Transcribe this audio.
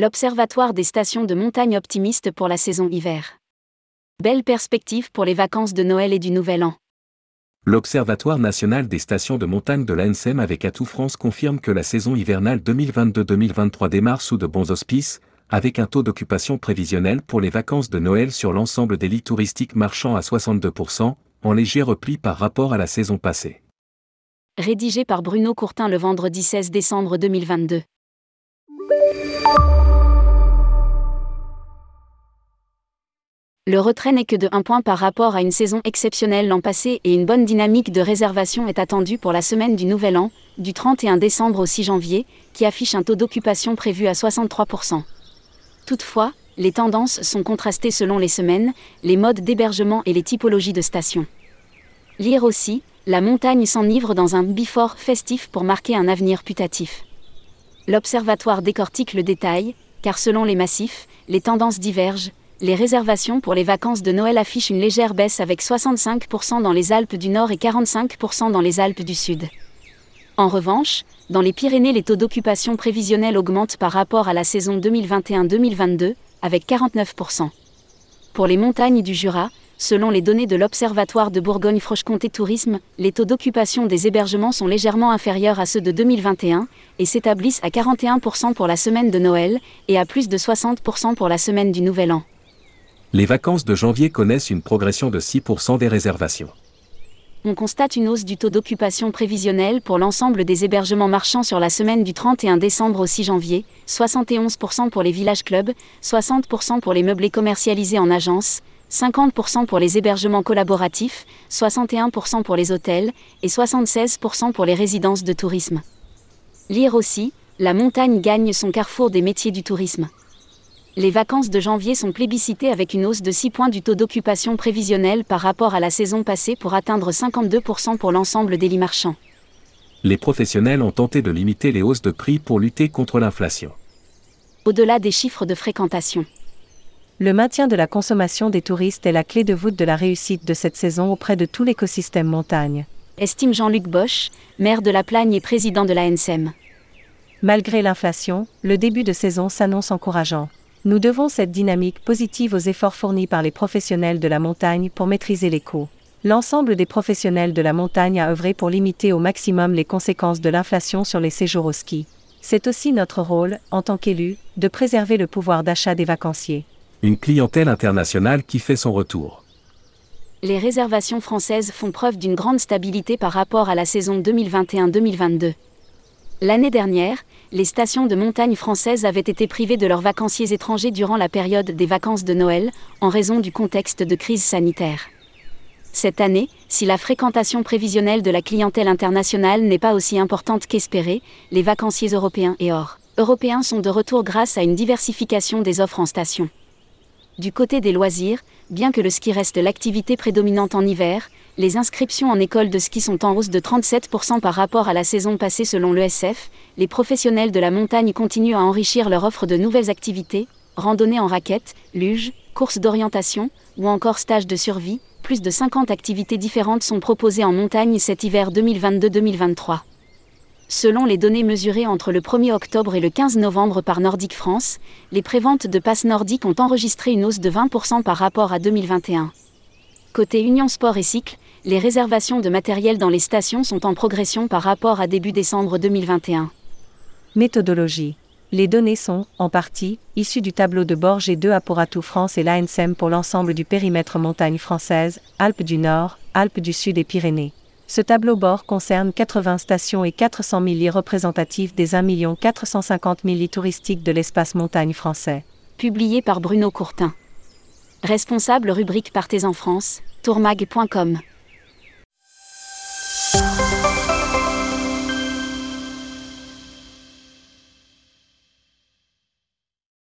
L'Observatoire des stations de montagne optimiste pour la saison hiver. Belle perspective pour les vacances de Noël et du Nouvel An. L'Observatoire national des stations de montagne de l'ANSEM avec Atout France confirme que la saison hivernale 2022-2023 démarre sous de bons auspices, avec un taux d'occupation prévisionnel pour les vacances de Noël sur l'ensemble des lits touristiques marchant à 62%, en léger repli par rapport à la saison passée. Rédigé par Bruno Courtin le vendredi 16 décembre 2022. Le retrait n'est que de 1 point par rapport à une saison exceptionnelle l'an passé et une bonne dynamique de réservation est attendue pour la semaine du Nouvel An, du 31 décembre au 6 janvier, qui affiche un taux d'occupation prévu à 63%. Toutefois, les tendances sont contrastées selon les semaines, les modes d'hébergement et les typologies de stations. Lire aussi, la montagne s'enivre dans un before festif pour marquer un avenir putatif. L'observatoire décortique le détail, car selon les massifs, les tendances divergent, les réservations pour les vacances de Noël affichent une légère baisse avec 65% dans les Alpes du Nord et 45% dans les Alpes du Sud. En revanche, dans les Pyrénées, les taux d'occupation prévisionnels augmentent par rapport à la saison 2021-2022, avec 49%. Pour les montagnes du Jura, selon les données de l'Observatoire de Bourgogne-Franche-Comté Tourisme, les taux d'occupation des hébergements sont légèrement inférieurs à ceux de 2021 et s'établissent à 41% pour la semaine de Noël et à plus de 60% pour la semaine du Nouvel An les vacances de janvier connaissent une progression de 6% des réservations. On constate une hausse du taux d'occupation prévisionnel pour l'ensemble des hébergements marchands sur la semaine du 31 décembre au 6 janvier, 71% pour les villages clubs, 60% pour les meublés commercialisés en agence, 50% pour les hébergements collaboratifs, 61% pour les hôtels et 76% pour les résidences de tourisme. Lire aussi, la montagne gagne son carrefour des métiers du tourisme les vacances de janvier sont plébiscitées avec une hausse de 6 points du taux d'occupation prévisionnel par rapport à la saison passée pour atteindre 52% pour l'ensemble des lits marchands. Les professionnels ont tenté de limiter les hausses de prix pour lutter contre l'inflation. Au-delà des chiffres de fréquentation. Le maintien de la consommation des touristes est la clé de voûte de la réussite de cette saison auprès de tout l'écosystème montagne. Estime Jean-Luc Bosch, maire de La Plagne et président de la NSM. Malgré l'inflation, le début de saison s'annonce encourageant. Nous devons cette dynamique positive aux efforts fournis par les professionnels de la montagne pour maîtriser les coûts. L'ensemble des professionnels de la montagne a œuvré pour limiter au maximum les conséquences de l'inflation sur les séjours au ski. C'est aussi notre rôle, en tant qu'élus, de préserver le pouvoir d'achat des vacanciers. Une clientèle internationale qui fait son retour. Les réservations françaises font preuve d'une grande stabilité par rapport à la saison 2021-2022. L'année dernière, les stations de montagne françaises avaient été privées de leurs vacanciers étrangers durant la période des vacances de Noël, en raison du contexte de crise sanitaire. Cette année, si la fréquentation prévisionnelle de la clientèle internationale n'est pas aussi importante qu'espéré, les vacanciers européens et hors européens sont de retour grâce à une diversification des offres en station. Du côté des loisirs, bien que le ski reste l'activité prédominante en hiver, les inscriptions en école de ski sont en hausse de 37% par rapport à la saison passée selon l'ESF. Les professionnels de la montagne continuent à enrichir leur offre de nouvelles activités, randonnées en raquettes, luge, courses d'orientation ou encore stages de survie. Plus de 50 activités différentes sont proposées en montagne cet hiver 2022-2023. Selon les données mesurées entre le 1er octobre et le 15 novembre par Nordic France, les préventes de passes nordiques ont enregistré une hausse de 20% par rapport à 2021. Côté Union Sport et Cycle, les réservations de matériel dans les stations sont en progression par rapport à début décembre 2021. Méthodologie. Les données sont, en partie, issues du tableau de bord G2 à Atout France et l'ANSEM pour l'ensemble du périmètre montagne française, Alpes du Nord, Alpes du Sud et Pyrénées. Ce tableau bord concerne 80 stations et 400 000 lits représentatifs des 1 450 000 lits touristiques de l'espace montagne français. Publié par Bruno Courtin. Responsable rubrique Partez en France, tourmag.com.